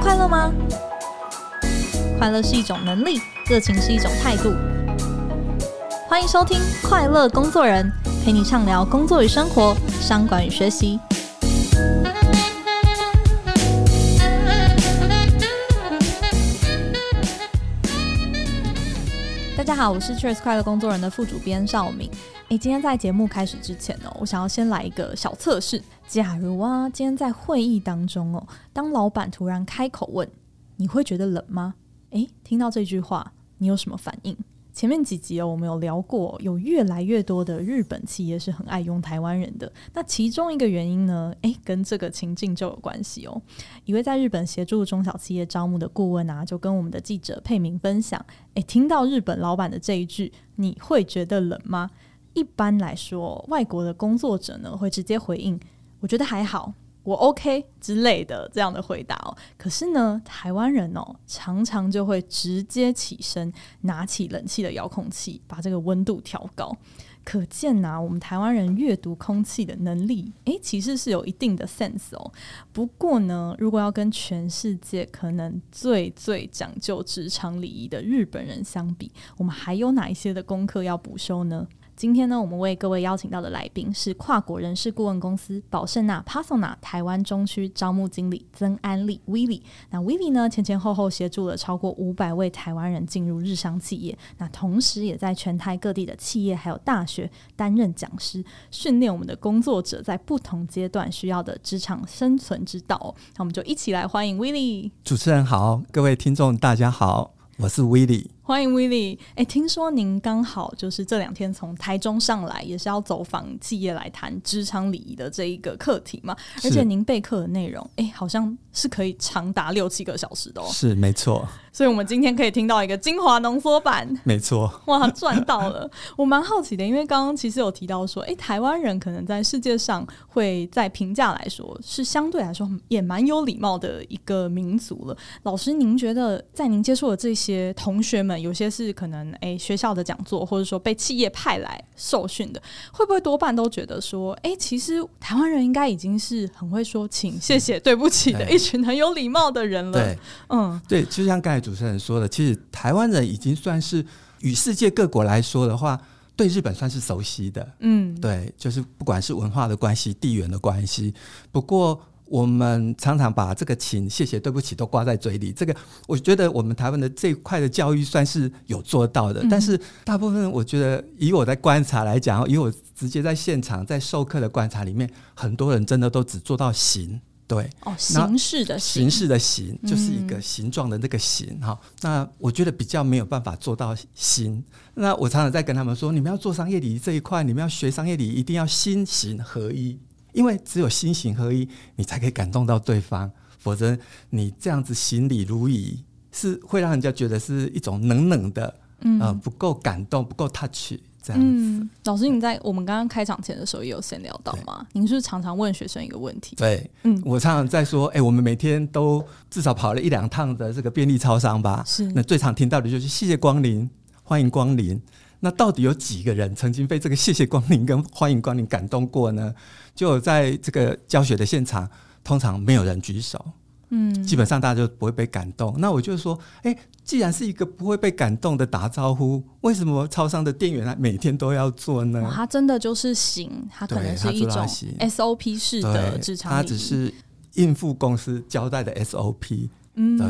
快乐吗？快乐是一种能力，热情是一种态度。欢迎收听《快乐工作人》，陪你畅聊工作与生活、商管与学习。大家好，我是 Cheers 快乐工作人的副主编邵敏。诶，今天在节目开始之前哦，我想要先来一个小测试。假如啊，今天在会议当中哦，当老板突然开口问，你会觉得冷吗？诶，听到这句话，你有什么反应？前面几集哦，我们有聊过，有越来越多的日本企业是很爱用台湾人的。那其中一个原因呢，诶，跟这个情境就有关系哦。一位在日本协助中小企业招募的顾问啊，就跟我们的记者佩明分享，诶，听到日本老板的这一句，你会觉得冷吗？一般来说，外国的工作者呢，会直接回应。我觉得还好，我 OK 之类的这样的回答哦。可是呢，台湾人哦，常常就会直接起身，拿起冷气的遥控器，把这个温度调高。可见呐、我们台湾人阅读空气的能力，诶，其实是有一定的 sense 哦。不过呢，如果要跟全世界可能最最讲究职场礼仪的日本人相比，我们还有哪一些的功课要补修呢？今天呢，我们为各位邀请到的来宾是跨国人事顾问公司宝盛纳 Pasona 台湾中区招募经理曾安丽 Willy。那 Willy 呢，前前后后协助了超过五百位台湾人进入日商企业，那同时也在全台各地的企业还有大学担任讲师，训练我们的工作者在不同阶段需要的职场生存之道。那我们就一起来欢迎 Willy。主持人好，各位听众大家好，我是 Willy。欢迎 Willy，哎，听说您刚好就是这两天从台中上来，也是要走访企业来谈职场礼仪的这一个课题嘛？而且您备课的内容，哎，好像是可以长达六七个小时的哦。是，没错。所以，我们今天可以听到一个精华浓缩版。没错。哇，赚到了！我蛮好奇的，因为刚刚其实有提到说，哎，台湾人可能在世界上会在评价来说是相对来说也蛮有礼貌的一个民族了。老师，您觉得在您接触的这些同学们，有些是可能诶、欸，学校的讲座，或者说被企业派来受训的，会不会多半都觉得说，诶、欸，其实台湾人应该已经是很会说请、谢谢、对不起的一群很有礼貌的人了。对，嗯，对，就像刚才主持人说的，其实台湾人已经算是与世界各国来说的话，对日本算是熟悉的。嗯，对，就是不管是文化的关系、地缘的关系，不过。我们常常把这个请、谢谢、对不起都挂在嘴里，这个我觉得我们台湾的这一块的教育算是有做到的，嗯、但是大部分我觉得以我在观察来讲，以我直接在现场在授课的观察里面，很多人真的都只做到形，对，哦，形式的形，形式的形就是一个形状的那个形哈、嗯。那我觉得比较没有办法做到心。那我常常在跟他们说，你们要做商业礼仪这一块，你们要学商业礼仪，一定要心形合一。因为只有心形合一，你才可以感动到对方，否则你这样子行礼如仪，是会让人家觉得是一种冷冷的，嗯，呃、不够感动，不够 touch 这样子。嗯，老师，你在我们刚刚开场前的时候也有先聊到吗？您是不是常常问学生一个问题？对，嗯，我常常在说，哎、欸，我们每天都至少跑了一两趟的这个便利超商吧？是，那最常听到的就是谢谢光临，欢迎光临。那到底有几个人曾经被这个谢谢光临跟欢迎光临感动过呢？就在这个教学的现场，通常没有人举手，嗯，基本上大家就不会被感动。那我就说，哎，既然是一个不会被感动的打招呼，为什么超商的店员每天都要做呢？他真的就是行，他可能是一种 SOP 式的职场，他只是应付公司交代的 SOP。嗯，对，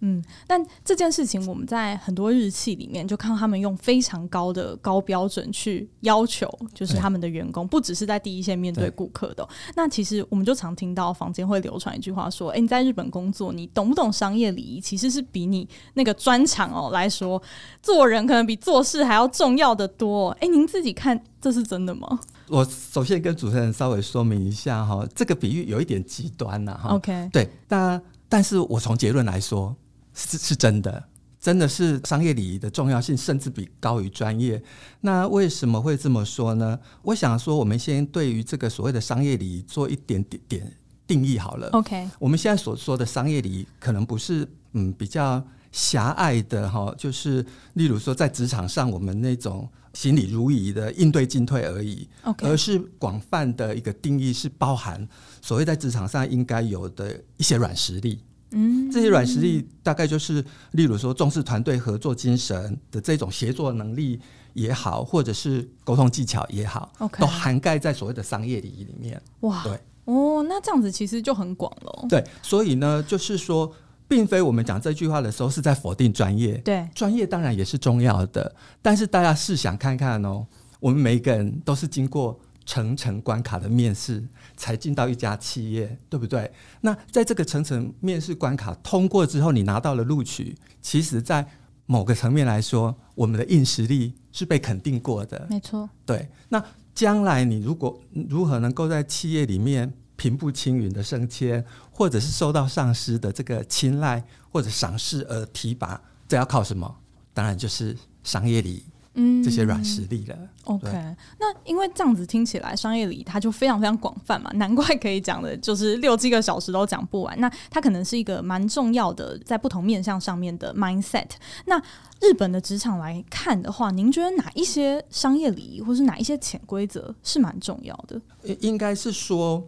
嗯，但这件事情我们在很多日企里面就看到他们用非常高的高标准去要求，就是他们的员工不只是在第一线面对顾客的。那其实我们就常听到房间会流传一句话说：“哎，你在日本工作，你懂不懂商业礼仪？其实是比你那个专长哦来说，做人可能比做事还要重要的多。”哎，您自己看这是真的吗？我首先跟主持人稍微说明一下哈，这个比喻有一点极端了。哈，OK，对，那。但是我从结论来说，是是真的，真的是商业礼仪的重要性，甚至比高于专业。那为什么会这么说呢？我想说，我们先对于这个所谓的商业礼仪做一点点点定义好了。OK，我们现在所说的商业礼仪，可能不是嗯比较狭隘的哈，就是例如说在职场上我们那种行礼如仪的应对进退而已.而是广泛的一个定义，是包含所谓在职场上应该有的一些软实力。嗯，这些软实力大概就是，例如说重视团队合作精神的这种协作能力也好，或者是沟通技巧也好.都涵盖在所谓的商业礼仪里面。哇，对，哦，那这样子其实就很广了。对，所以呢，就是说，并非我们讲这句话的时候是在否定专业。对，专业当然也是重要的，但是大家试想看看哦，我们每一个人都是经过。层层关卡的面试才进到一家企业，对不对？那在这个层层面试关卡通过之后，你拿到了录取，其实，在某个层面来说，我们的硬实力是被肯定过的。没错，对。那将来你如果如何能够在企业里面平步青云的升迁，或者是受到上司的这个青睐或者赏识而提拔，这要靠什么？当然就是商业礼仪。嗯，这些软实力了。OK，那因为这样子听起来，商业礼仪它就非常非常广泛嘛，难怪可以讲的就是六七个小时都讲不完。那它可能是一个蛮重要的，在不同面向上面的 mindset。那日本的职场来看的话，您觉得哪一些商业礼仪，或是哪一些潜规则是蛮重要的？应该是说，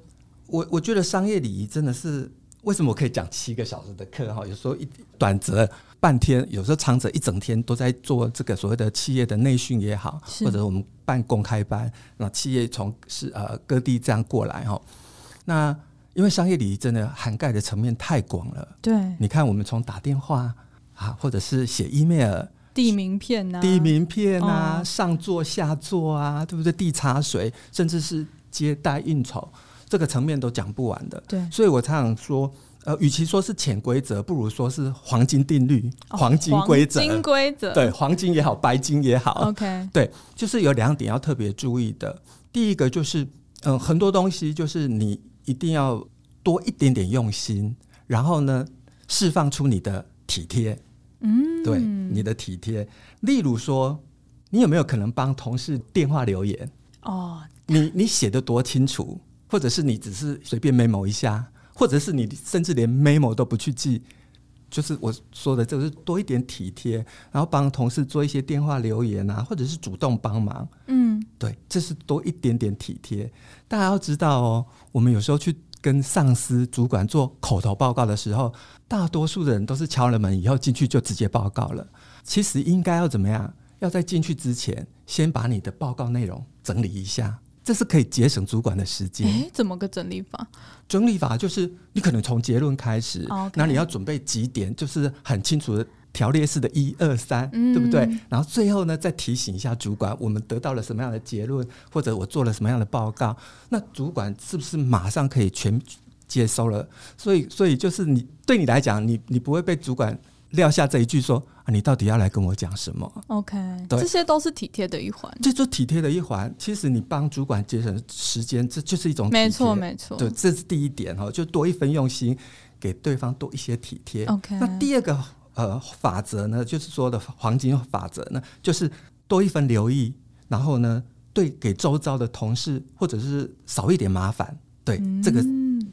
我我觉得商业礼仪真的是为什么我可以讲七个小时的课哈？有时候一短则。半天，有时候长则一整天都在做这个所谓的企业的内训也好，或者我们办公开班，那企业从是呃各地这样过来哈。那因为商业礼仪真的涵盖的层面太广了，对，你看我们从打电话啊，或者是写 email、递名片啊、递名片啊、哦、上座下座啊，对不对？递茶水，甚至是接待应酬，这个层面都讲不完的。对，所以我常常说。呃，与其说是潜规则，不如说是黄金定律、哦、黄金规则。黄金规则，对，黄金也好，白金也好。OK，对，就是有两点要特别注意的。第一个就是，嗯、呃，很多东西就是你一定要多一点点用心，然后呢，释放出你的体贴。嗯，对，你的体贴。例如说，你有没有可能帮同事电话留言？哦，你你写的多清楚，或者是你只是随便 memo 一下？或者是你甚至连 memo 都不去记，就是我说的，就是多一点体贴，然后帮同事做一些电话留言啊，或者是主动帮忙。嗯，对，这是多一点点体贴。大家要知道哦，我们有时候去跟上司、主管做口头报告的时候，大多数的人都是敲了门以后进去就直接报告了。其实应该要怎么样？要在进去之前，先把你的报告内容整理一下。这是可以节省主管的时间。诶，怎么个整理法？整理法就是你可能从结论开始，那.你要准备几点，就是很清楚的条列式的一二三，对不对？然后最后呢，再提醒一下主管，我们得到了什么样的结论，或者我做了什么样的报告。那主管是不是马上可以全接收了？所以，所以就是你对你来讲，你你不会被主管。撂下这一句说啊，你到底要来跟我讲什么？OK，对，这些都是体贴的一环。这就体贴的一环。其实你帮主管节省时间，这就是一种。没错，没错。对，这是第一点哈，就多一分用心，给对方多一些体贴。OK，那第二个呃法则呢，就是说的黄金法则呢，就是多一分留意，然后呢，对给周遭的同事或者是少一点麻烦。对，嗯、这个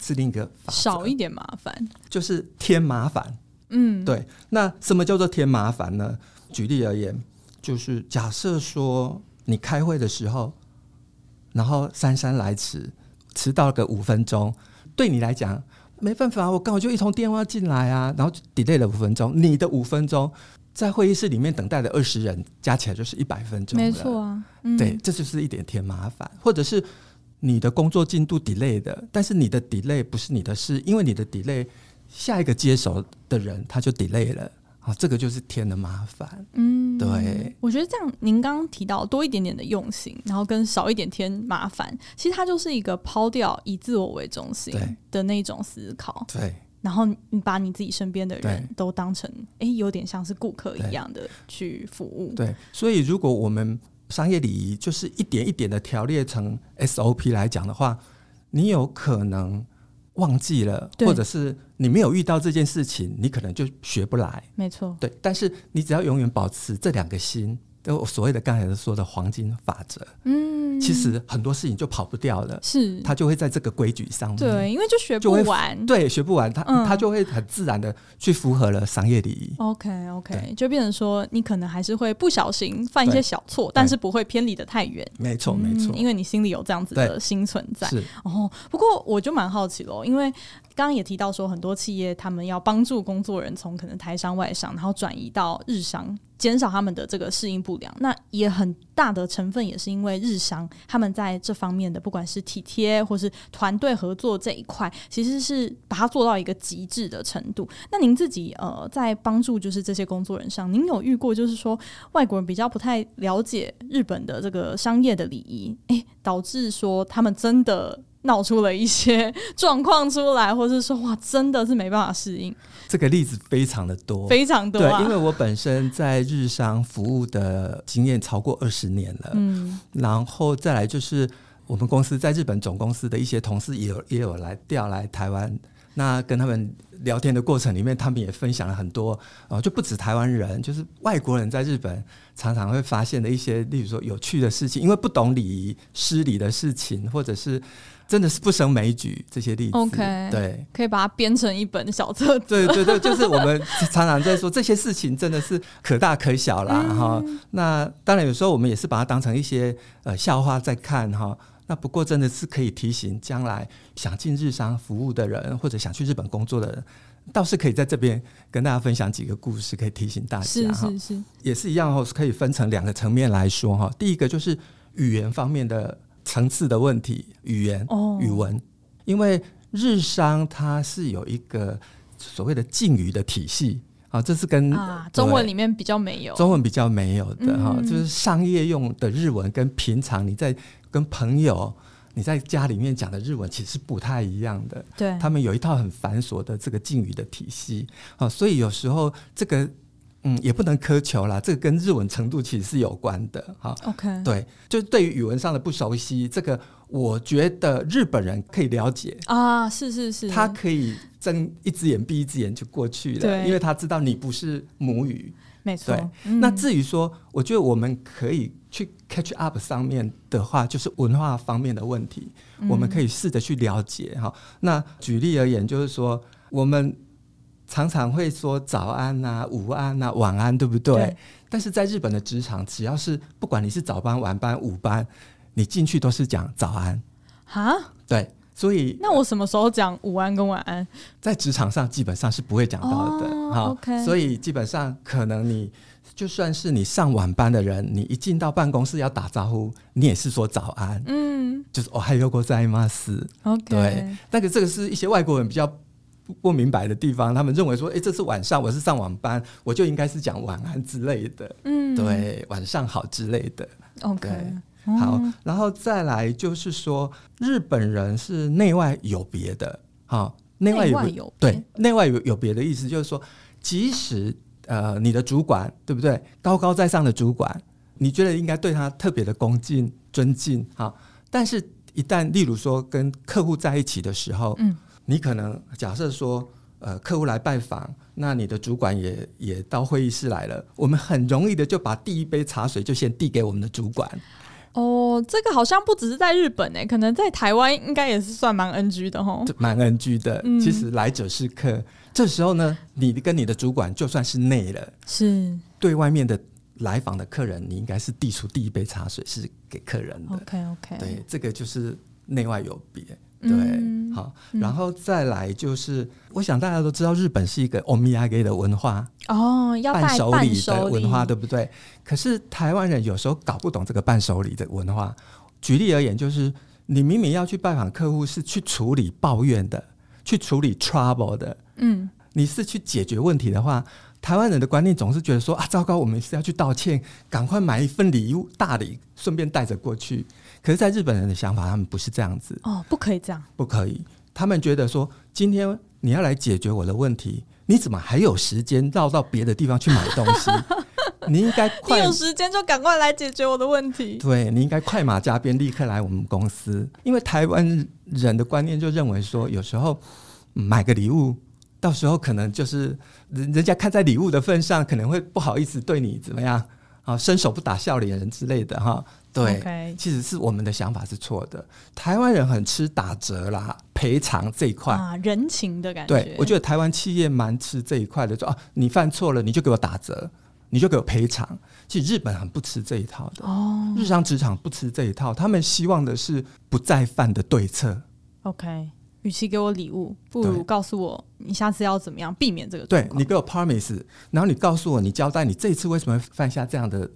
是另一个法则。少一点麻烦，就是添麻烦。嗯，对。那什么叫做添麻烦呢？举例而言，就是假设说你开会的时候，然后姗姗来迟，迟到个五分钟，对你来讲没办法，我刚好就一通电话进来啊，然后 delay 了五分钟。你的五分钟在会议室里面等待的二十人加起来就是一百分钟，没错啊。嗯，对，这就是一点添麻烦，或者是你的工作进度 delay 的，但是你的 delay 不是你的事，因为你的 delay。下一个接手的人他就 delay 了啊，这个就是添了麻烦。嗯，对，我觉得这样，您刚刚提到多一点点的用心，然后跟少一点添麻烦，其实它就是一个抛掉以自我为中心的那种思考。对，然后你把你自己身边的人都当成哎，有点像是顾客一样的去服务。对，所以如果我们商业礼仪就是一点一点的条列成 SOP 来讲的话，你有可能。忘记了，或者是你没有遇到这件事情，你可能就学不来。没错，对。但是你只要永远保持这两个心，就所谓的刚才说的黄金法则，嗯，其实很多事情就跑不掉了，是，他就会在这个规矩上面，对，因为就学不完，对，学不完，他、嗯、他就会很自然的去符合了商业礼仪。OK OK，就变成说你可能还是会不小心犯一些小错，但是不会偏离的太远。没错没错，因为你心里有这样子的心存在。是。哦，不过我就蛮好奇喽，因为刚刚也提到说很多企业他们要帮助工作人从可能台商外商，然后转移到日商。减少他们的这个适应不良，那也很大的成分也是因为日商他们在这方面的不管是体贴或是团队合作这一块，其实是把它做到一个极致的程度。那您自己呃在帮助就是这些工作人上，您有遇过就是说外国人比较不太了解日本的这个商业的礼仪，诶，导致说他们真的。闹出了一些 状况出来，或是说哇，真的是没办法适应。这个例子非常的多，非常多啊。对，因为我本身在日商服务的经验超过二十年了，嗯，然后再来就是我们公司在日本总公司的一些同事也有也有来调来台湾，那跟他们聊天的过程里面，他们也分享了很多，呃，就不止台湾人，就是外国人在日本常常会发现的一些，例如说有趣的事情，因为不懂礼仪、失礼的事情，或者是。真的是不胜枚举，这些例子。OK，对，可以把它编成一本小册子。对对对，就是我们 常常在说这些事情，真的是可大可小啦。哈、嗯。那当然，有时候我们也是把它当成一些呃笑话在看哈。那不过真的是可以提醒将来想进日商服务的人，或者想去日本工作的人，倒是可以在这边跟大家分享几个故事，可以提醒大家。是是是，也是一样哈，可以分成两个层面来说哈。第一个就是语言方面的。层次的问题，语言、哦、语文，因为日商它是有一个所谓的敬语的体系啊，这是跟、啊、中文里面比较没有，中文比较没有的哈、嗯，就是商业用的日文跟平常你在跟朋友你在家里面讲的日文其实不太一样的，对，他们有一套很繁琐的这个敬语的体系啊，所以有时候这个。嗯，也不能苛求啦，这个跟日文程度其实是有关的哈。OK，对，就对于语文上的不熟悉，这个我觉得日本人可以了解啊，是是是，他可以睁一只眼闭一只眼就过去了，对，因为他知道你不是母语，没错。那至于说，我觉得我们可以去 catch up 上面的话，就是文化方面的问题，嗯，我们可以试着去了解哈。那举例而言，就是说我们。常常会说早安啊、午安啊、晚安，对不对？对。但是在日本的职场，只要是不管你是早班、晚班、午班，你进去都是讲早安。哈？对。所以那我什么时候讲午安跟晚安？在职场上基本上是不会讲到的。，OK。所以基本上可能你就算是你上晚班的人，你一进到办公室要打招呼，你也是说早安。嗯。就是哦，还有过在吗？是。OK。对。但是这个是一些外国人比较。不明白的地方，他们认为说，哎、欸，这是晚上，我是上晚班，我就应该是讲晚安之类的，嗯，对，晚上好之类的。OK，、嗯、好，然后再来就是说，日本人是内外有别的，好，内外有，有对，内外有有别的意思，就是说，即使呃你的主管对不对，高高在上的主管，你觉得应该对他特别的恭敬尊敬，好，但是一旦例如说跟客户在一起的时候，嗯。你可能假设说，呃，客户来拜访，那你的主管也也到会议室来了，我们很容易的就把第一杯茶水就先递给我们的主管。哦，这个好像不只是在日本诶、欸，可能在台湾应该也是算蛮 NG 的吼。蛮 NG 的、嗯，其实来者是客，这时候呢，你跟你的主管就算是内了，是对外面的来访的客人，你应该是递出第一杯茶水是给客人的。OK OK，对，这个就是内外有别。对、嗯，好，然后再来就是，嗯、我想大家都知道，日本是一个おみやげ的文化哦，要伴手礼的文化，对不对？可是台湾人有时候搞不懂这个伴手礼的文化。举例而言，就是你明明要去拜访客户，是去处理抱怨的，去处理 trouble 的，嗯，你是去解决问题的话，台湾人的观念总是觉得说啊，糟糕，我们是要去道歉，赶快买一份礼物，大礼，顺便带着过去。 可是，在日本人的想法，他们不是这样子哦，不可以这样，不可以。他们觉得说，今天你要来解决我的问题，你怎么还有时间绕到别的地方去买东西？你应该快，你有时间就赶快来解决我的问题。对，你应该快马加鞭，立刻来我们公司。因为台湾人的观念就认为说，有时候买个礼物，到时候可能就是人人家看在礼物的份上，可能会不好意思对你怎么样。啊，伸手不打笑脸人之类的哈。对.其实是我们的想法是错的。台湾人很吃打折啦、赔偿这一块啊，人情的感觉。对，我觉得台湾企业蛮吃这一块的，说啊，你犯错了，你就给我打折，你就给我赔偿。其实日本很不吃这一套的哦，日商职场不吃这一套，他们希望的是不再犯的对策。OK。与其给我礼物，不如告诉我你下次要怎么样避免这个。对，你给我 promise，然后你告诉我你交代你这一次为什么犯下这样的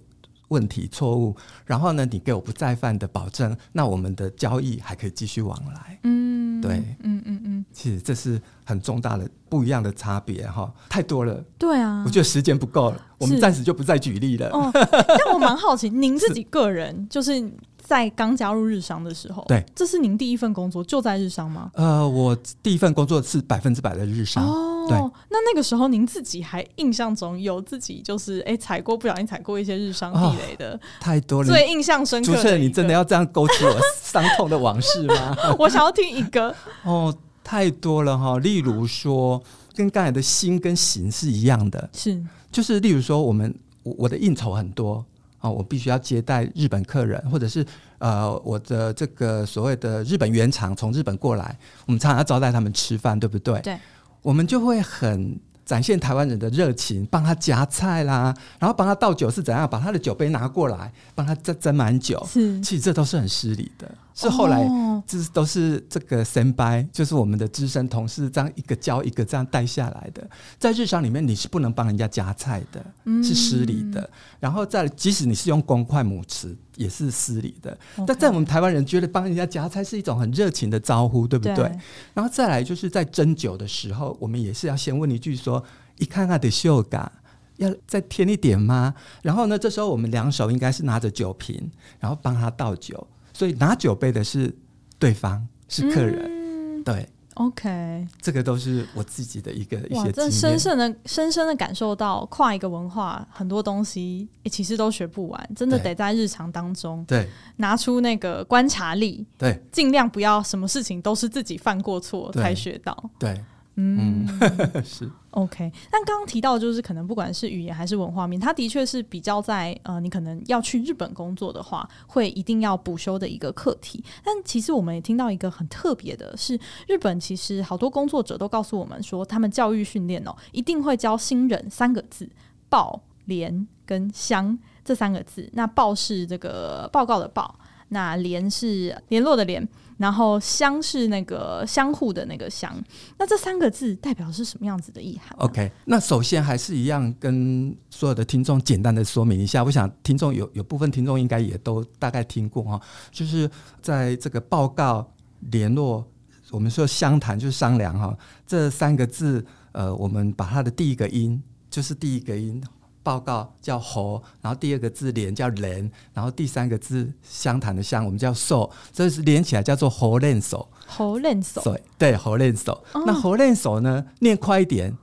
问题错误，然后呢，你给我不再犯的保证，那我们的交易还可以继续往来。嗯，对，嗯嗯嗯，其实这是很重大的不一样的差别哈，太多了。对啊，我觉得时间不够了，我们暂时就不再举例了。哦，但我蛮好奇，您自己个人就是。在刚加入日商的时候，对，这是您第一份工作就在日商吗？呃，我第一份工作是百分之百的日商。哦，对，那那个时候您自己还印象中有自己就是哎踩过不小心踩过一些日商地雷的，哦，太多了。最印象深刻的，主持人，你真的要这样勾起我伤痛的往事吗？我想要听一个。哦，太多了哈，例如说跟刚才的心跟形是一样的，是就是例如说我们我我的应酬很多。啊，我必须要接待日本客人，或者是呃，我的这个所谓的日本原厂从日本过来，我们常常要招待他们吃饭，对不对？对，我们就会很。展现台湾人的热情，帮他夹菜啦，然后帮他倒酒是怎样？把他的酒杯拿过来，帮他斟斟满酒。是，其实这都是很失礼的。是后来，这都是这个先辈，就是我们的资深同事，这样一个教一个这样带下来的。在日常里面，你是不能帮人家夹菜的，是失礼的。然后再，即使你是用公筷母匙，也是失礼的。但在我们台湾人觉得帮人家夹菜是一种很热情的招呼，对不对？然后再来，就是在斟酒的时候，我们也是要先问一句说。一看他的秀感，要再添一点吗？然后呢，这时候我们两手应该是拿着酒瓶，然后帮他倒酒。所以拿酒杯的是对方，是客人。嗯、对，OK，这个都是我自己的一个一些经验。哇，这深深的、深深的感受到跨一个文化，很多东西其实都学不完，真的得在日常当中对。拿出那个观察力，对，尽量不要什么事情都是自己犯过错才学到，对。对嗯，是 OK。但刚刚提到，就是可能不管是语言还是文化面，它的确是比较在呃，你可能要去日本工作的话，会一定要补修的一个课题。但其实我们也听到一个很特别的是，日本其实好多工作者都告诉我们说，他们教育训练哦，一定会教新人三个字：报、联跟香这三个字。那报是这个报告的报，那联是联络的联。然后相是那个相互的那个相，那这三个字代表是什么样子的意涵？OK，那首先还是一样跟所有的听众简单的说明一下，我想听众有有部分听众应该也都大概听过哈，就是在这个报告、联络，我们说相谈就是商量哈，这三个字，呃，我们把它的第一个音就是第一个音。报告叫猴，然后第二个字连叫人，然后第三个字相谈的相，我们叫兽，这是连起来叫做猴练手。猴练手，对对，猴练手。哦、那猴练手呢？念快一点，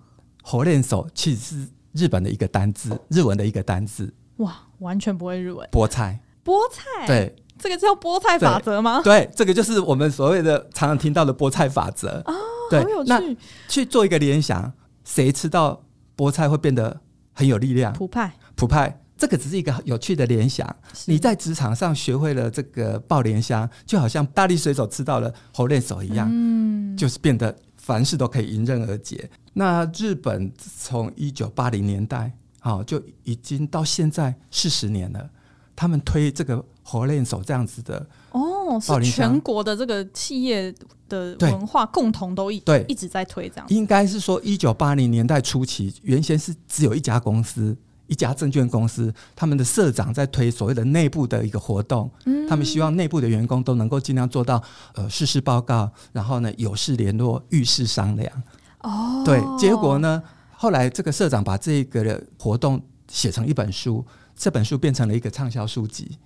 猴练手其实是日本的一个单字，日文的一个单字。哇，完全不会日文。菠菜，菠菜，对，这个叫菠菜法则吗？对？对，这个就是我们所谓的常常听到的菠菜法则。哦，对。那去做一个联想，谁吃到菠菜会变得？很有力量，普派，普派，这个只是一个有趣的联想。你在职场上学会了这个爆莲香，就好像大力水手吃到了猴练手一样，嗯，就是变得凡事都可以迎刃而解。那日本从一九八零年代，好，就已经到现在四十年了，他们推这个猴练手这样子的哦，是全国的这个企业的文化共同都一对。一直在推这样，应该是说一九八零年代初期，原先是只有一家公司，一家证券公司，他们的社长在推所谓的内部的一个活动，嗯，他们希望内部的员工都能够尽量做到呃事事报告，然后呢有事联络，遇事商量。哦，对，结果呢，后来这个社长把这个活动写成一本书，这本书变成了一个畅销书籍。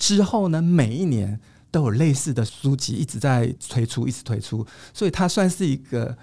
之后呢，每一年。都有类似的书籍一直在推出，一直推出，所以它算是一个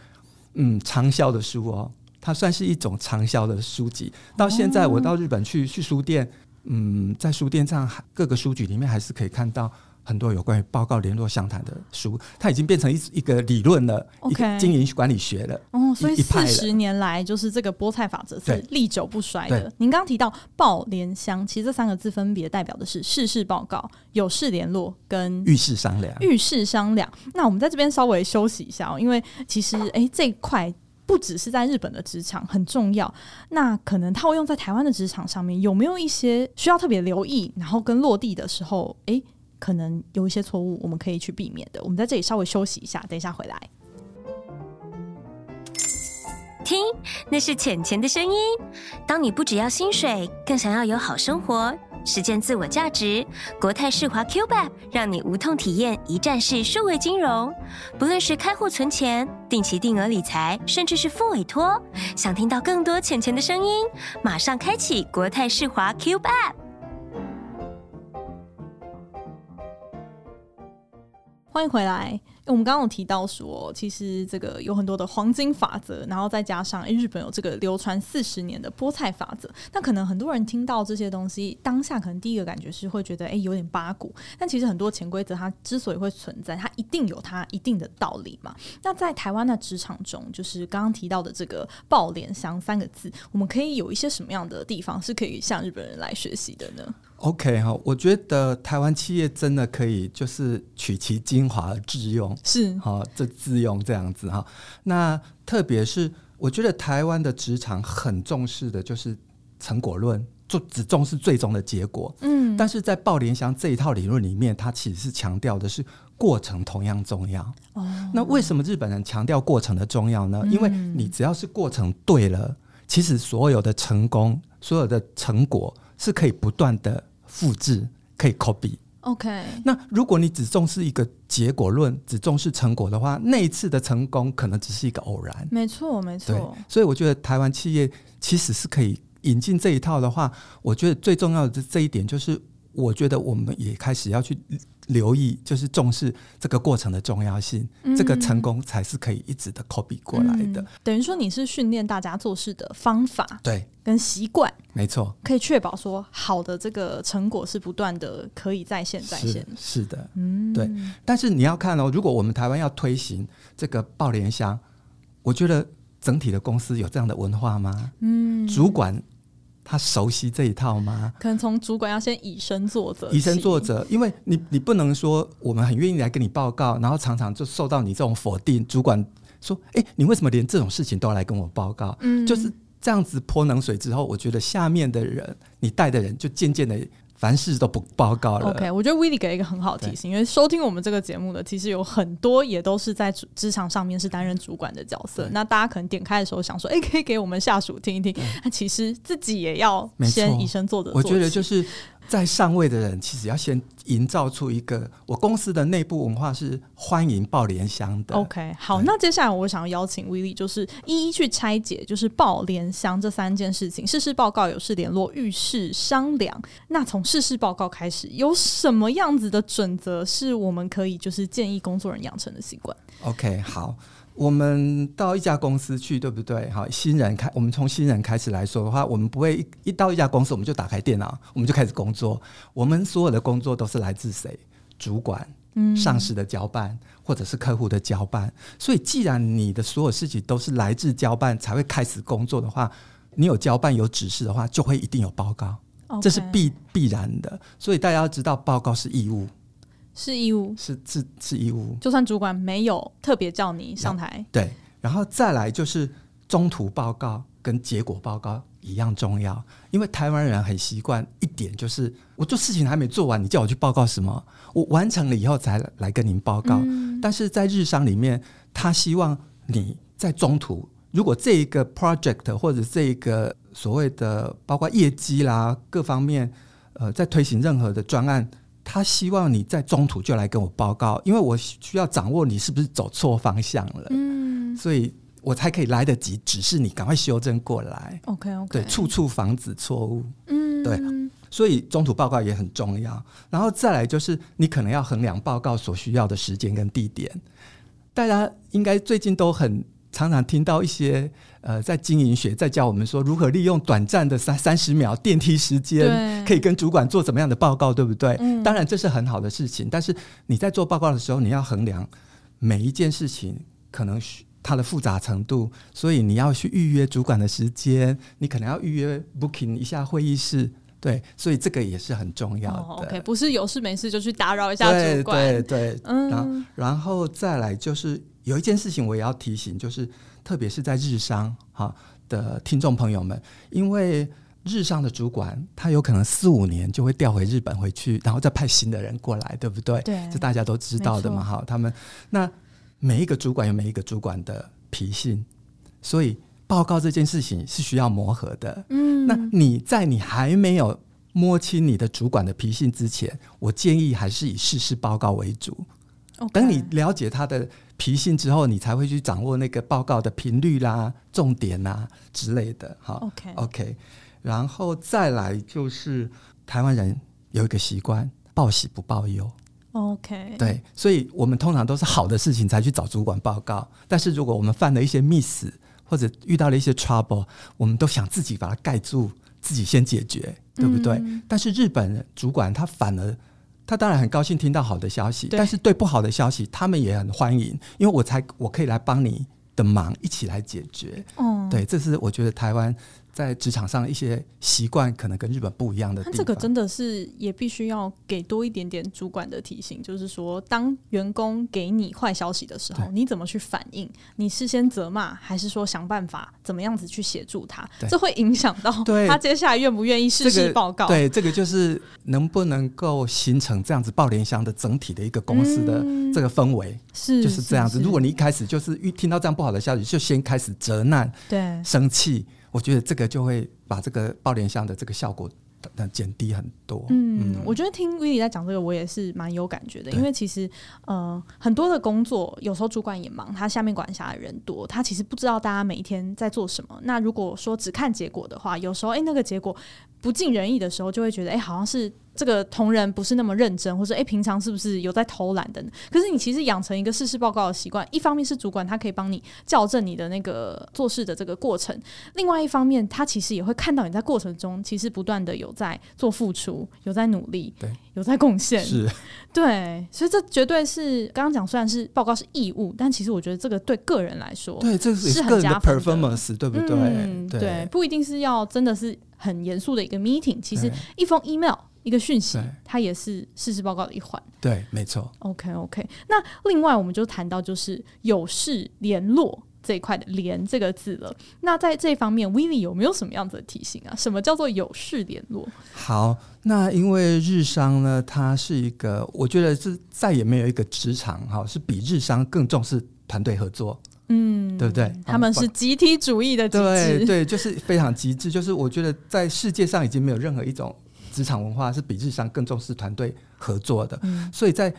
嗯畅销的书哦，它算是一种畅销的书籍。到现在，我到日本去去书店，嗯，在书店上各个书局里面还是可以看到很多有关于报告联络相谈的书，它已经变成一一个理论了，okay, 一个经营管理学了。哦，所以四十年来，就是这个菠菜法则是历久不衰的。您刚刚提到报联相，其实这三个字分别代表的是事事报告、有事联络跟遇事商量。遇事商量。那我们在这边稍微休息一下哦，因为其实哎，这一块不只是在日本的职场很重要，那可能它会用在台湾的职场上面，有没有一些需要特别留意，然后跟落地的时候，哎？可能有一些错误，我们可以去避免的。我们在这里稍微休息一下，等一下回来。听，那是钱钱的声音。当你不只要薪水，更想要有好生活，实践自我价值，国泰世华 QBAP 让你无痛体验一站式数位金融。不论是开户存钱、定期定额理财，甚至是付委托，想听到更多钱钱的声音，马上开启国泰世华 QBAP。欢迎回来。我们刚刚有提到说，其实这个有很多的黄金法则，然后再加上诶，日本有这个流传四十年的菠菜法则。那可能很多人听到这些东西，当下可能第一个感觉是会觉得诶，有点八股。但其实很多潜规则，它之所以会存在，它一定有它一定的道理嘛。那在台湾的职场中，就是刚刚提到的这个“报联详”三个字，我们可以有一些什么样的地方是可以向日本人来学习的呢？OK 哈，我觉得台湾企业真的可以就是取其精华而致用，是好这自用这样子哈。那特别是我觉得台湾的职场很重视的就是成果论，就只重视最终的结果。嗯，但是在报联详这一套理论里面，它其实是强调的是过程同样重要。哦，那为什么日本人强调过程的重要呢？因为你只要是过程对了，其实所有的成功，所有的成果。是可以不断的复制，可以 copy。OK，那如果你只重视一个结果论，只重视成果的话，那一次的成功可能只是一个偶然。没错，没错。对，所以我觉得台湾企业其实是可以引进这一套的话，我觉得最重要的这一点就是，我觉得我们也开始要去。留意就是重视这个过程的重要性，嗯、这个成功才是可以一直的 copy 过来的。嗯、等于说你是训练大家做事的方法，对，跟习惯，没错，可以确保说好的这个成果是不断的可以再现再现。是的，嗯，对。但是你要看哦，如果我们台湾要推行这个报联香，我觉得整体的公司有这样的文化吗？嗯，主管。他熟悉这一套吗？可能从主管要先以身作则，以身作则，因为你你不能说我们很愿意来跟你报告，然后常常就受到你这种否定。主管说：“哎，你为什么连这种事情都要来跟我报告？”嗯，就是这样子泼冷水之后，我觉得下面的人，你带的人就渐渐的。凡事都不报告了。OK，我觉得 Willy 给了一个很好的提醒，因为收听我们这个节目的，其实有很多也都是在职场上面是担任主管的角色。那大家可能点开的时候想说，哎，可以给我们下属听一听。那其实自己也要先以身作则。我觉得就是。在上位的人，其实要先营造出一个我公司的内部文化是欢迎报联详的。OK，好，那接下来我想要邀请 Willy，就是一一去拆解，就是报联详这三件事情：事事报告、有事联络、遇事商量。那从事事报告开始，有什么样子的准则是我们可以就是建议工作人养成的习惯？OK，好。我们到一家公司去，对不对？好，新人开，我们从新人开始来说的话，我们不会一一到一家公司，我们就打开电脑，我们就开始工作。我们所有的工作都是来自谁？主管、上司的交办，或者是客户的交办。所以，既然你的所有事情都是来自交办，才会开始工作的话，你有交办有指示的话，就会一定有报告这是必必然的。所以大家要知道，报告是义务。是义务，是是是义务。就算主管没有特别叫你上台，对，然后再来就是中途报告跟结果报告一样重要。因为台湾人很习惯一点，就是我做事情还没做完，你叫我去报告什么？我完成了以后才来跟您报告。嗯、但是在日商里面，他希望你在中途，如果这一个 project 或者这一个所谓的包括业绩啦各方面，呃，在推行任何的专案。他希望你在中途就来跟我报告，因为我需要掌握你是不是走错方向了，嗯，所以我才可以来得及指示你赶快修正过来。OK OK，对，处处防止错误，嗯，对，所以中途报告也很重要。然后再来就是你可能要衡量报告所需要的时间跟地点。大家应该最近都很常常听到一些呃，在经营学在教我们说如何利用短暂的三三十秒电梯时间，可以跟主管做怎么样的报告，对不对？嗯、当然这是很好的事情，但是你在做报告的时候，你要衡量每一件事情可能它的复杂程度，所以你要去预约主管的时间，你可能要预约 booking 一下会议室。对，所以这个也是很重要的。哦、OK，不是有事没事就去打扰一下主管。对对对，嗯，然后然后再来就是有一件事情我也要提醒，就是特别是在日商哈的听众朋友们，因为日商的主管他有可能四五年就会调回日本回去，然后再派新的人过来，对不对？对，这大家都知道的嘛。哈，他们那每一个主管有每一个主管的脾性，所以。报告这件事情是需要磨合的。嗯，那你在你还没有摸清你的主管的脾性之前，我建议还是以事实报告为主。等你了解他的脾性之后，你才会去掌握那个报告的频率啦、重点啊之类的。好，OK OK，然后再来就是台湾人有一个习惯，报喜不报忧。OK，对，所以我们通常都是好的事情才去找主管报告，但是如果我们犯了一些 miss。或者遇到了一些 trouble，我们都想自己把它盖住，自己先解决，对不对？嗯、但是日本主管他反而，他当然很高兴听到好的消息，但是对不好的消息，他们也很欢迎，因为我才我可以来帮你的忙，一起来解决。嗯，对，这是我觉得台湾。在职场上一些习惯可能跟日本不一样的地方，这个真的是也必须要给多一点点主管的提醒，就是说，当员工给你坏消息的时候，你怎么去反应？你是先责骂，还是说想办法怎么样子去协助他？这会影响到 他接下来愿不愿意事实报告。对，这个就是能不能够形成这样子报联乡的整体的一个公司的这个氛围，是就是这样子。如果你一开始就是一听到这样不好的消息，就先开始责难，对，生气。我觉得这个就会把这个爆联乡的这个效果减低很多。嗯，嗯，我觉得听 Willy 在讲这个，我也是蛮有感觉的。因为其实，呃，很多的工作有时候主管也忙，他下面管辖的人多，他其实不知道大家每一天在做什么。那如果说只看结果的话，有时候哎，那个结果不尽人意的时候，就会觉得哎，好像是。这个同仁不是那么认真，或者哎，平常是不是有在偷懒的？可是你其实养成一个事事报告的习惯，一方面是主管他可以帮你校正你的那个做事的这个过程，另外一方面他其实也会看到你在过程中其实不断的有在做付出，有在努力，对，有在贡献，是，对，所以这绝对是刚刚讲，虽然是报告是义务，但其实我觉得这个对个人来说，对，这是很加分的 performance，对不对？嗯，对，不一定是要真的是很严肃的一个 meeting，其实一封 email。一个讯息，它也是事实报告的一环。对，没错。OK，OK。那另外，我们就谈到就是有事联络这一块的“联”这个字了。那在这一方面，Willy 有没有什么样子的提醒啊？什么叫做有事联络？好，那因为日商呢，它是一个，我觉得是再也没有一个职场哈，是比日商更重视团队合作。嗯，对不对？他们是集体主义的对对，就是非常极致。就是我觉得在世界上已经没有任何一种。职场文化是比日商更重视团队合作的，嗯，所以在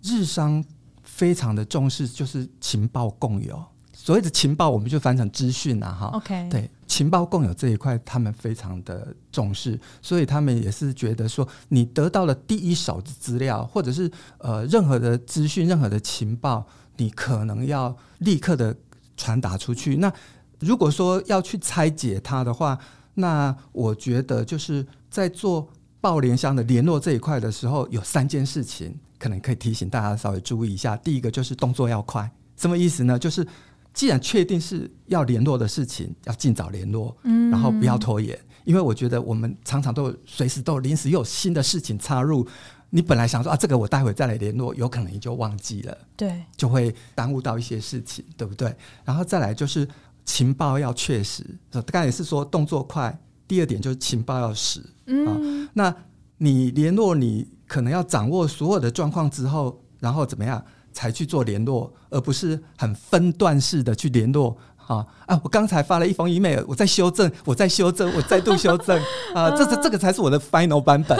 日商非常的重视，就是情报共有。所谓的情报，我们就翻成资讯啊，哈，OK，对，情报共有这一块，他们非常的重视，所以他们也是觉得说，你得到了第一手的资料，或者是呃任何的资讯、任何的情报，你可能要立刻的传达出去。那如果说要去拆解它的话，那我觉得就是在做。报联乡的联络这一块的时候，有三件事情可能可以提醒大家稍微注意一下。第一个就是动作要快，什么意思呢？就是既然确定是要联络的事情，要尽早联络，嗯，然后不要拖延。因为我觉得我们常常都随时都临时又有新的事情插入，你本来想说啊，这个我待会再来联络，有可能你就忘记了，对，就会耽误到一些事情，对不对？然后再来就是情报要确实，刚才也是说动作快。第二点就是情报要实，嗯、啊，那你联络你可能要掌握所有的状况之后，然后怎么样才去做联络，而不是很分段式的去联络啊啊！我刚才发了一封 email，我在修正，我在修正，我再度修正 啊，这这这个才是我的 final 版本。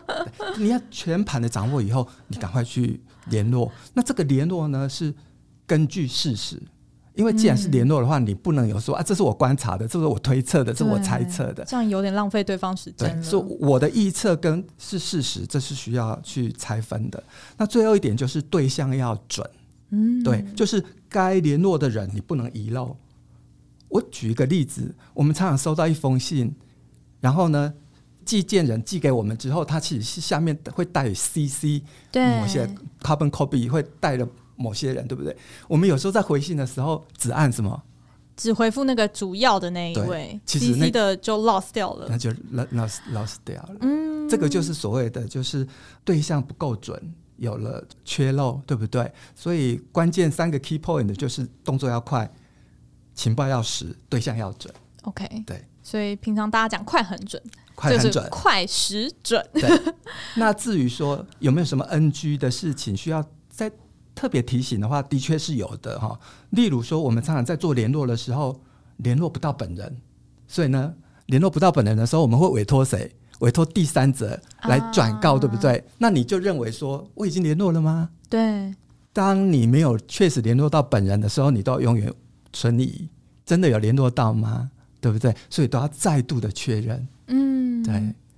你要全盘的掌握以后，你赶快去联络。那这个联络呢，是根据事实。因为既然是联络的话，嗯、你不能有说啊，这是我观察的，这是我推测的，这是我猜测的，这样有点浪费对方时间。对，所以我的预测跟是事实，这是需要去拆分的。那最后一点就是对象要准，嗯，对，就是该联络的人你不能遗漏。我举一个例子，我们常常收到一封信，然后呢，寄件人寄给我们之后，他其实是下面会带有 CC，对，某些 carbon copy 会带了某些人，对不对？我们有时候在回信的时候只按什么？只回复那个主要的那一位，其实那的就 lost 掉了，那就 lost lost 掉了。嗯，这个就是所谓的就是对象不够准。有了缺漏，对不对？所以关键三个 key point 就是动作要快，情报要实，对象要准。OK，对。所以平常大家讲快很准，快很准，快实准。对。那至于说有没有什么 NG 的事情需要再特别提醒的话，的确是有的哈。例如说，我们常常在做联络的时候，联络不到本人，所以呢，联络不到本人的时候，我们会委托谁？委托第三者来转告，啊、对不对？那你就认为说我已经联络了吗？对。当你没有确实联络到本人的时候，你都要永远存疑，真的有联络到吗？对不对？所以都要再度的确认。嗯，对。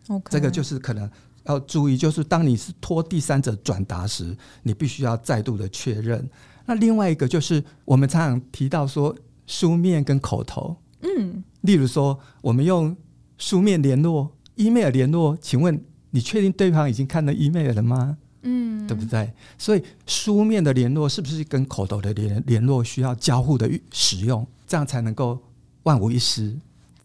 Okay 这个就是可能要注意，就是当你是托第三者转达时，你必须要再度的确认。那另外一个就是我们常常提到说书面跟口头。嗯。例如说，我们用书面联络。email 联络，请问你确定对方已经看到 email 了吗？嗯，对不对？所以书面的联络是不是跟口头的联联络需要交互的使用，这样才能够万无一失？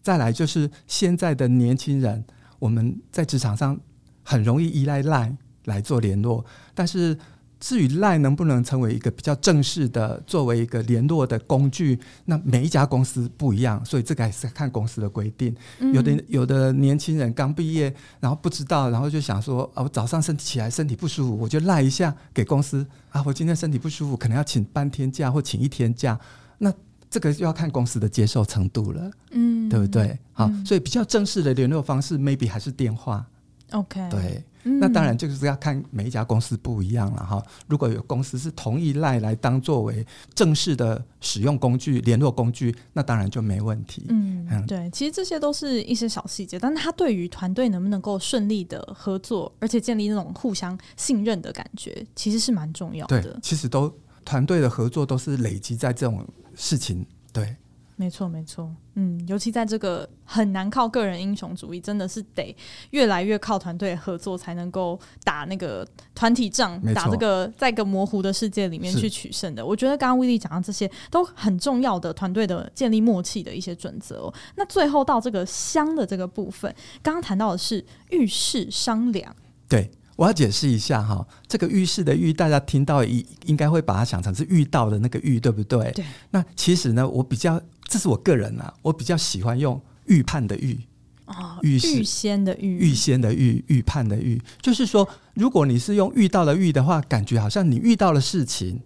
再来就是现在的年轻人，我们在职场上很容易依赖 LINE 来做联络，但是。至于 LINE 能不能成为一个比较正式的，作为一个联络的工具，那每一家公司不一样，所以这个还是看公司的规定。嗯、有的有的年轻人刚毕业，然后不知道，然后就想说，啊，我早上身体起来身体不舒服，我就赖一下给公司啊，我今天身体不舒服，可能要请半天假或请一天假，那这个就要看公司的接受程度了，嗯，对不对？好，嗯、所以比较正式的联络方式，maybe 还是电话。OK，对。那当然就是要看每一家公司不一样了哈。如果有公司是同意 LINE 来当作为正式的使用工具、联络工具，那当然就没问题。嗯，嗯对，其实这些都是一些小细节，但是它对于团队能不能够顺利的合作，而且建立那种互相信任的感觉，其实是蛮重要的。对，其实都团队的合作都是累积在这种事情。对。没错，没错，嗯，尤其在这个很难靠个人英雄主义，真的是得越来越靠团队合作，才能够打那个团体仗，打这个在一个模糊的世界里面去取胜的。我觉得刚刚威利讲到这些都很重要的团队的建立默契的一些准则哦。那最后到这个商的这个部分，刚刚谈到的是遇事商量，对。我要解释一下哈，这个遇事的遇，大家听到应应该会把它想成是遇到的那个遇，对不对？对。那其实呢，我比较，这是我个人啊，我比较喜欢用预判的预啊，预预先的预，预先的预，预判的预，就是说，如果你是用遇到的遇的话，感觉好像你遇到了事情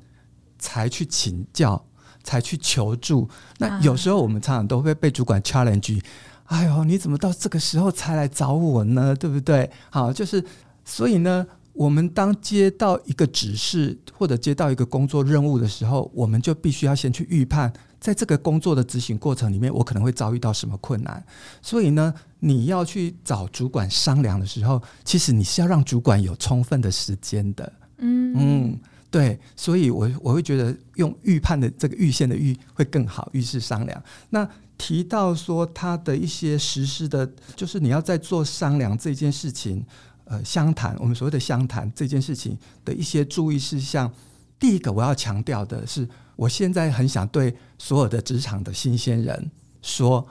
才去请教，才去求助。那有时候我们常常都会被主管 challenge，哎呦，你怎么到这个时候才来找我呢？对不对？好，就是。所以呢，我们当接到一个指示或者接到一个工作任务的时候，我们就必须要先去预判，在这个工作的执行过程里面，我可能会遭遇到什么困难。所以呢，你要去找主管商量的时候，其实你是要让主管有充分的时间的。嗯嗯，对。所以我我会觉得用预判的这个预先的预会更好，预事商量。那提到说他的一些实施的，就是你要在做商量这件事情。呃，相谈，我们所谓的相谈这件事情的一些注意事项。第一个，我要强调的是，我现在很想对所有的职场的新鲜人说，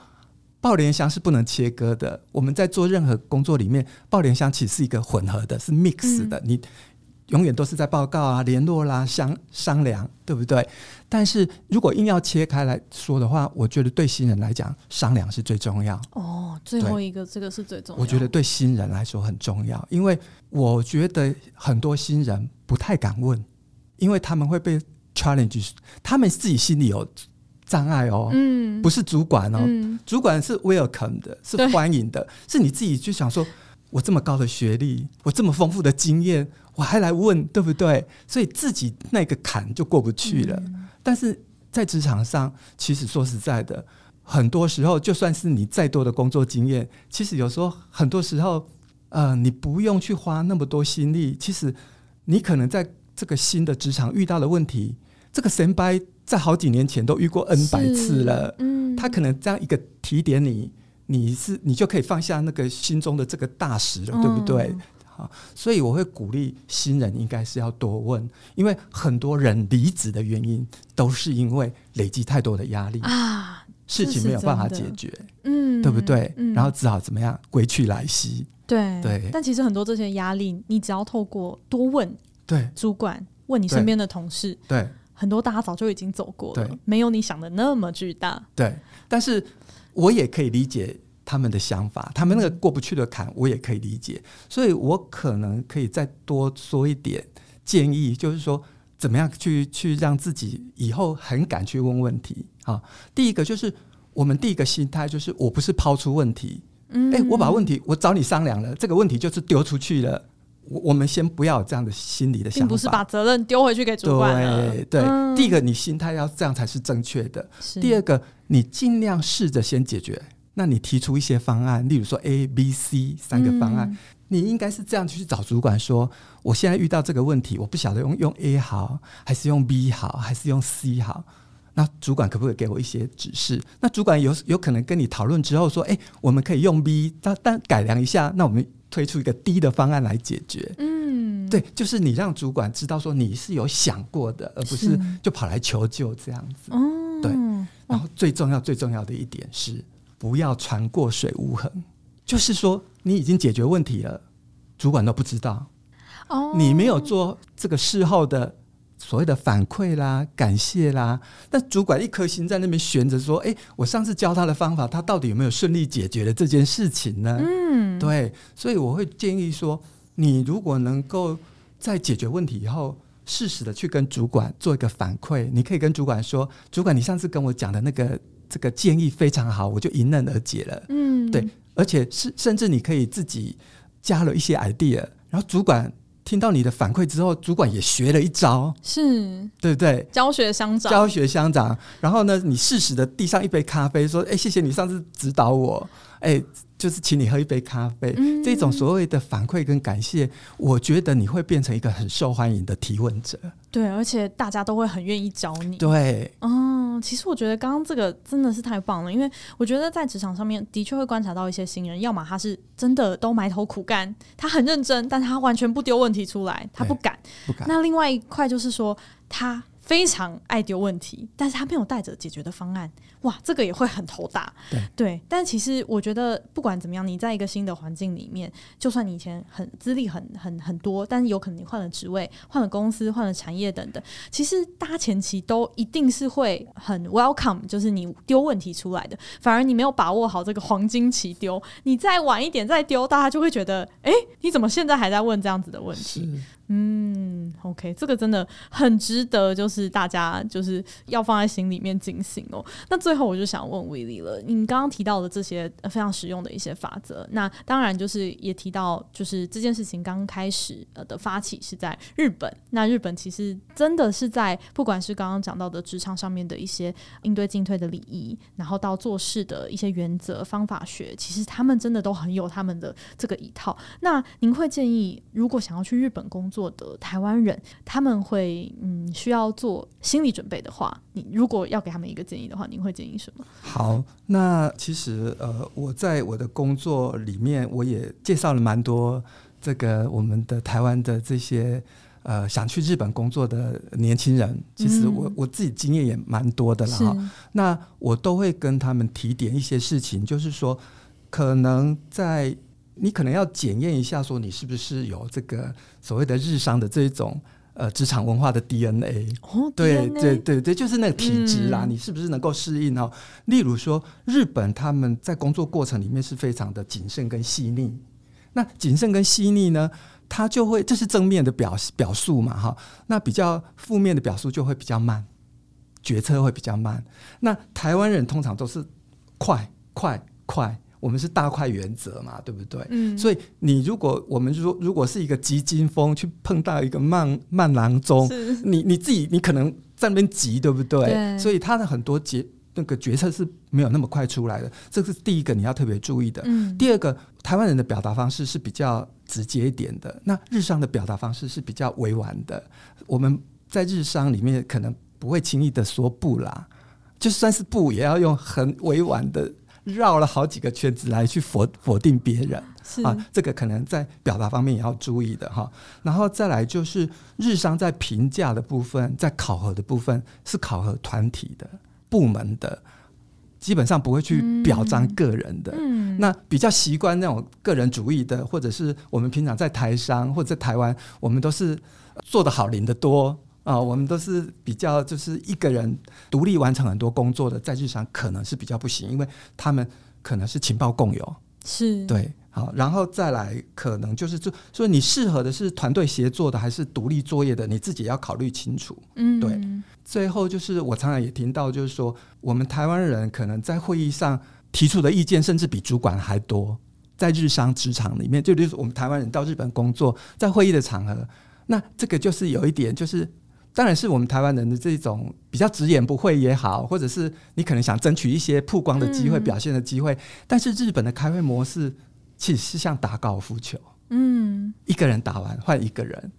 爆莲香是不能切割的。我们在做任何工作里面，爆莲香其实是一个混合的，是 mix 的。嗯、你。永远都是在报告啊、联络啦、商商量，对不对？但是如果硬要切开来说的话，我觉得对新人来讲，商量是最重要。哦，最后一个这个是最重要。我觉得对新人来说很重要，因为我觉得很多新人不太敢问，因为他们会被 challenge，他们自己心里有障碍哦。嗯，不是主管哦，嗯、主管是 welcome 的，是欢迎的，是你自己就想说，我这么高的学历，我这么丰富的经验。我还来问，对不对？所以自己那个坎就过不去了。嗯、但是在职场上，其实说实在的，很多时候就算是你再多的工作经验，其实有时候很多时候，呃，你不用去花那么多心力。其实你可能在这个新的职场遇到的问题，这个神掰在好几年前都遇过 N 百次了，嗯，他可能这样一个提点你，你是你就可以放下那个心中的这个大石了，嗯、对不对？好，所以我会鼓励新人应该是要多问，因为很多人离职的原因都是因为累积太多的压力啊，事情没有办法解决，嗯，对不对？嗯、然后只好怎么样归去来兮，对对。但其实很多这些压力，你只要透过多问，对主管问你身边的同事，对，很多大家早就已经走过了，对没有你想的那么巨大，对。但是我也可以理解。他们的想法，他们那个过不去的坎，我也可以理解，所以我可能可以再多说一点建议，就是说怎么样去去让自己以后很敢去问问题。啊。第一个就是我们第一个心态就是我不是抛出问题，嗯，诶，我把问题我找你商量了，这个问题就是丢出去了，我我们先不要有这样的心理的想法，并不是把责任丢回去给主管。对对，嗯，第一个你心态要这样才是正确的，第二个你尽量试着先解决。那你提出一些方案，例如说 A、B、C 三个方案，嗯、你应该是这样去找主管说：我现在遇到这个问题，我不晓得用用 A 好，还是用 B 好，还是用 C 好？那主管可不可以给我一些指示？那主管有有可能跟你讨论之后说：哎，我们可以用 B，但但改良一下，那我们推出一个 D 的方案来解决。嗯，对，就是你让主管知道说你是有想过的，而不是就跑来求救这样子。哦，对。然后最重要、最重要的一点是。不要船过水无痕，就是说你已经解决问题了，主管都不知道。哦，你没有做这个事后的所谓的反馈啦、感谢啦，那主管一颗心在那边悬着，说：“哎，我上次教他的方法，他到底有没有顺利解决了这件事情呢？”嗯，对，所以我会建议说，你如果能够在解决问题以后，适时的去跟主管做一个反馈，你可以跟主管说：“主管，你上次跟我讲的那个。”这个建议非常好，我就迎刃而解了。嗯，对，而且是甚至你可以自己加了一些 idea，然后主管听到你的反馈之后，主管也学了一招，是对不对？教学相长，教学相长。然后呢，你适时的递上一杯咖啡，说：“哎，谢谢你上次指导我。”哎。就是请你喝一杯咖啡，嗯、这种所谓的反馈跟感谢，我觉得你会变成一个很受欢迎的提问者。对，而且大家都会很愿意找你。对，嗯，其实我觉得刚刚这个真的是太棒了，因为我觉得在职场上面的确会观察到一些新人，要么他是真的都埋头苦干，他很认真，但他完全不丢问题出来，他不敢。不敢。那另外一块就是说他。非常爱丢问题，但是他没有带着解决的方案，哇，这个也会很头大。对，对，但其实我觉得不管怎么样，你在一个新的环境里面，就算你以前很资历很很很多，但是有可能你换了职位、换了公司、换了产业等等，其实大家前期都一定是会很 welcome，就是你丢问题出来的。反而你没有把握好这个黄金期丢，你再晚一点再丢，大家就会觉得，哎，你怎么现在还在问这样子的问题？嗯，OK，这个真的很值得，就是大家就是要放在心里面进行哦。那最后我就想问威利了，你刚刚提到的这些非常实用的一些法则，那当然就是也提到，就是这件事情刚开始呃的发起是在日本，那日本其实真的是在不管是刚刚讲到的职场上面的一些应对进退的礼仪，然后到做事的一些原则方法学，其实他们真的都很有他们的这个一套。那您会建议，如果想要去日本工作，的台湾人，他们会嗯需要做心理准备的话，你如果要给他们一个建议的话，您会建议什么？好，那其实呃，我在我的工作里面，我也介绍了蛮多这个我们的台湾的这些呃想去日本工作的年轻人，其实我、嗯、我自己经验也蛮多的了哈。那我都会跟他们提点一些事情，就是说可能在。你可能要检验一下，说你是不是有这个所谓的日商的这种呃职场文化的 DNA。哦，对对对对，就是那个体质啦，嗯、你是不是能够适应哦？例如说，日本他们在工作过程里面是非常的谨慎跟细腻。那谨慎跟细腻呢，它就会这是正面的表表述嘛，哈。那比较负面的表述就会比较慢，决策会比较慢。那台湾人通常都是快快快。我们是大快原则嘛，对不对？嗯，所以你如果我们说如果是一个急惊风去碰到一个慢慢郎中，你你自己你可能在那边急，对不对？对，所以他的很多决那个决策是没有那么快出来的，这是第一个你要特别注意的。嗯，第二个，台湾人的表达方式是比较直接一点的，那日商的表达方式是比较委婉的。我们在日商里面可能。不会轻易的说不啦，就算是不，也要用很委婉的绕了好几个圈子来去否否定别人啊。这个可能在表达方面也要注意的哈。然后再来就是日商在评价的部分，在考核的部分是考核团体的部门的。基本上不会去表彰个人的，嗯嗯、那比较习惯那种个人主义的，或者是我们平常在台商或者在台湾，我们都是做得好领得多啊、呃，我们都是比较就是一个人独立完成很多工作的，在日常可能是比较不行，因为他们可能是情报共有，是对，好，然后再来可能就是就所以你适合的是团队协作的还是独立作业的，你自己要考虑清楚，嗯，对。最后就是我常常也听到，就是说我们台湾人可能在会议上提出的意见，甚至比主管还多。在日商职场里面，就比如说我们台湾人到日本工作，在会议的场合，那这个就是有一点，就是当然是我们台湾人的这种比较直言不讳也好，或者是你可能想争取一些曝光的机会、表现的机会。但是日本的开会模式其实是像打高尔夫球，嗯，一个人打完换一个人，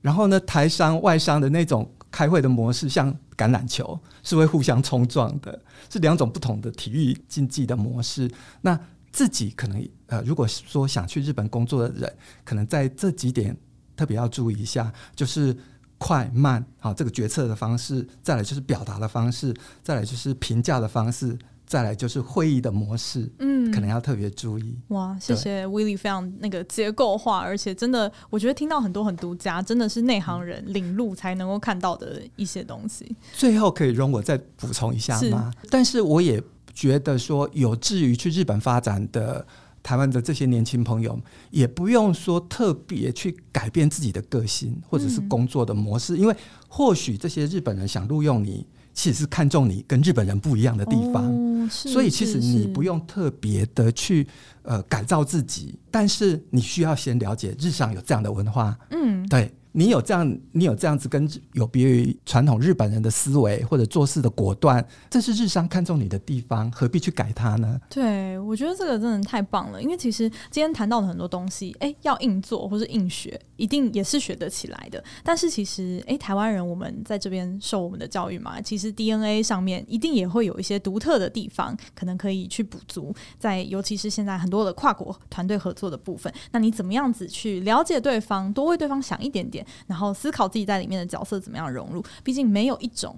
然后呢，台商外商的那种。开会的模式像橄榄球，是会互相冲撞的，是两种不同的体育竞技的模式。那自己可能呃，如果说想去日本工作的人，可能在这几点特别要注意一下，就是快慢啊，这个决策的方式，再来就是表达的方式，再来就是评价的方式。再来就是会议的模式，嗯，可能要特别注意。哇，谢谢 Willy，非常那个结构化，而且真的，我觉得听到很多很独家，真的是内行人领路才能够看到的一些东西。最后可以容我再补充一下吗？是但是我也觉得说，有志于去日本发展的台湾的这些年轻朋友，也不用说特别去改变自己的个性或者是工作的模式，嗯、因为或许这些日本人想录用你。其实是看重你跟日本人不一样的地方，哦、所以其实你不用特别的去呃改造自己，但是你需要先了解日上有这样的文化，嗯，对。你有这样，你有这样子跟有别于传统日本人的思维或者做事的果断，这是日商看重你的地方，何必去改它呢？对，我觉得这个真的太棒了，因为其实今天谈到的很多东西，哎，要硬做或是硬学，一定也是学得起来的。但是其实，哎，台湾人我们在这边受我们的教育嘛，其实 DNA 上面一定也会有一些独特的地方，可能可以去补足。在尤其是现在很多的跨国团队合作的部分，那你怎么样子去了解对方，多为对方想一点点？然后思考自己在里面的角色怎么样融入，毕竟没有一种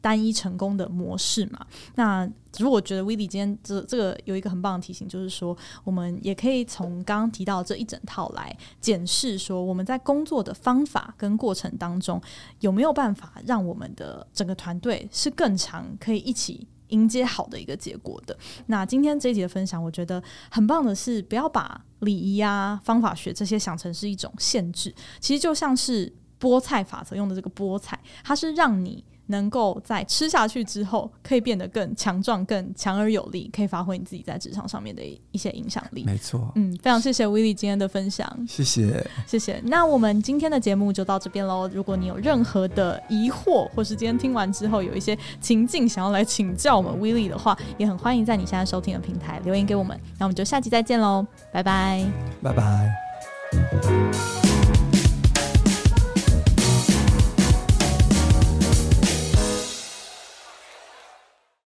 单一成功的模式嘛。那如果觉得 Willy 今天这这个有一个很棒的提醒，就是说我们也可以从刚刚提到这一整套来检视，说我们在工作的方法跟过程当中有没有办法让我们的整个团队是更长，可以一起。迎接好的一个结果的。那今天这一集的分享，我觉得很棒的是，不要把礼仪啊、方法学这些想成是一种限制。其实就像是菠菜法则用的这个菠菜，它是让你。能够在吃下去之后，可以变得更强壮、更强而有力，可以发挥你自己在职场上面的一些影响力。没错，嗯，非常谢谢 Willy 今天的分享，谢谢，谢谢。那我们今天的节目就到这边喽。如果你有任何的疑惑，或是今天听完之后有一些情境想要来请教我们 Willy 的话，也很欢迎在你现在收听的平台留言给我们。那我们就下期再见喽，拜拜，拜拜。